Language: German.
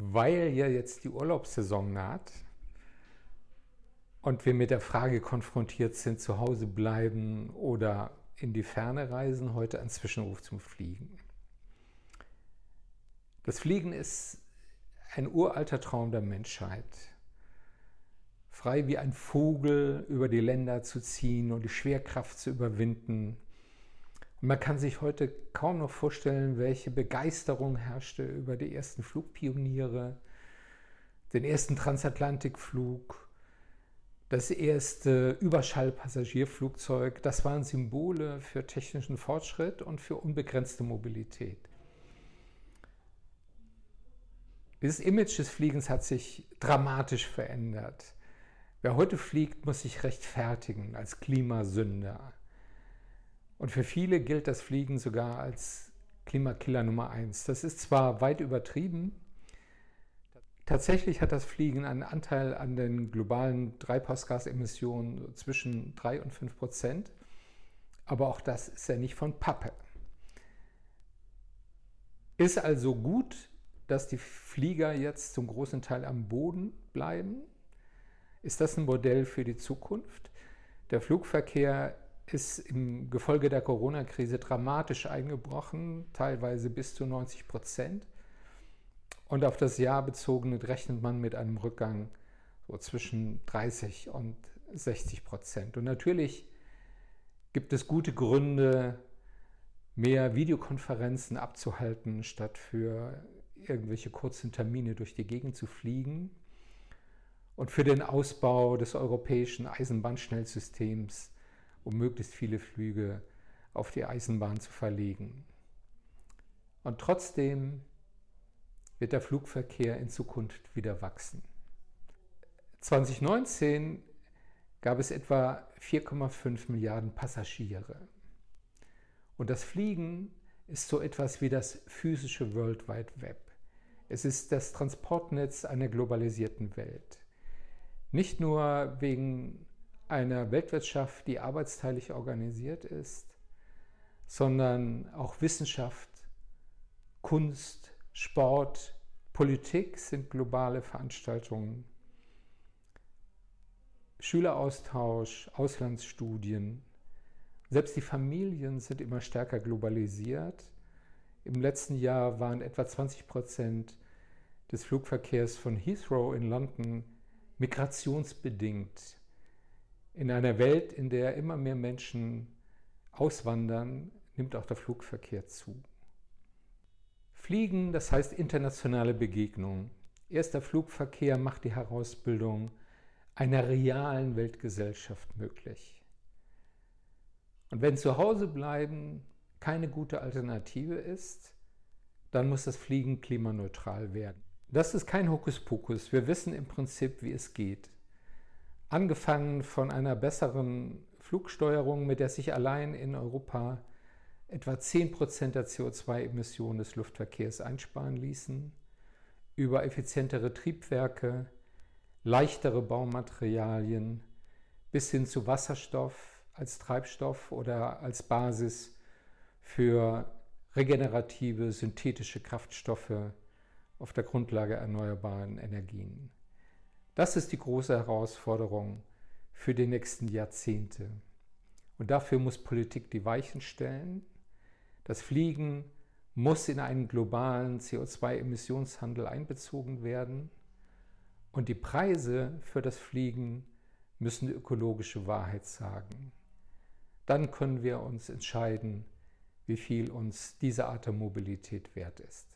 weil ja jetzt die Urlaubssaison naht und wir mit der Frage konfrontiert sind, zu Hause bleiben oder in die Ferne reisen, heute ein Zwischenruf zum Fliegen. Das Fliegen ist ein uralter Traum der Menschheit. Frei wie ein Vogel über die Länder zu ziehen und die Schwerkraft zu überwinden. Man kann sich heute kaum noch vorstellen, welche Begeisterung herrschte über die ersten Flugpioniere, den ersten Transatlantikflug, das erste Überschallpassagierflugzeug. Das waren Symbole für technischen Fortschritt und für unbegrenzte Mobilität. Dieses Image des Fliegens hat sich dramatisch verändert. Wer heute fliegt, muss sich rechtfertigen als Klimasünder. Und für viele gilt das Fliegen sogar als Klimakiller Nummer eins. Das ist zwar weit übertrieben, tatsächlich hat das Fliegen einen Anteil an den globalen Treibhausgasemissionen zwischen 3 und 5 Prozent, aber auch das ist ja nicht von Pappe. Ist also gut, dass die Flieger jetzt zum großen Teil am Boden bleiben. Ist das ein Modell für die Zukunft? Der Flugverkehr ist im Gefolge der Corona-Krise dramatisch eingebrochen, teilweise bis zu 90 Prozent. Und auf das Jahr bezogen rechnet man mit einem Rückgang so zwischen 30 und 60 Prozent. Und natürlich gibt es gute Gründe, mehr Videokonferenzen abzuhalten, statt für irgendwelche kurzen Termine durch die Gegend zu fliegen. Und für den Ausbau des europäischen Eisenbahnschnellsystems um möglichst viele Flüge auf die Eisenbahn zu verlegen. Und trotzdem wird der Flugverkehr in Zukunft wieder wachsen. 2019 gab es etwa 4,5 Milliarden Passagiere. Und das Fliegen ist so etwas wie das physische World Wide Web. Es ist das Transportnetz einer globalisierten Welt. Nicht nur wegen einer Weltwirtschaft, die arbeitsteilig organisiert ist, sondern auch Wissenschaft, Kunst, Sport, Politik sind globale Veranstaltungen. Schüleraustausch, Auslandsstudien, selbst die Familien sind immer stärker globalisiert. Im letzten Jahr waren etwa 20 Prozent des Flugverkehrs von Heathrow in London migrationsbedingt in einer Welt, in der immer mehr Menschen auswandern, nimmt auch der Flugverkehr zu. Fliegen, das heißt internationale Begegnung. Erster Flugverkehr macht die Herausbildung einer realen Weltgesellschaft möglich. Und wenn zu Hause bleiben keine gute Alternative ist, dann muss das Fliegen klimaneutral werden. Das ist kein Hokuspokus. Wir wissen im Prinzip, wie es geht. Angefangen von einer besseren Flugsteuerung, mit der sich allein in Europa etwa 10% der CO2-Emissionen des Luftverkehrs einsparen ließen, über effizientere Triebwerke, leichtere Baumaterialien bis hin zu Wasserstoff als Treibstoff oder als Basis für regenerative synthetische Kraftstoffe auf der Grundlage erneuerbaren Energien. Das ist die große Herausforderung für die nächsten Jahrzehnte. Und dafür muss Politik die Weichen stellen. Das Fliegen muss in einen globalen CO2-Emissionshandel einbezogen werden. Und die Preise für das Fliegen müssen die ökologische Wahrheit sagen. Dann können wir uns entscheiden, wie viel uns diese Art der Mobilität wert ist.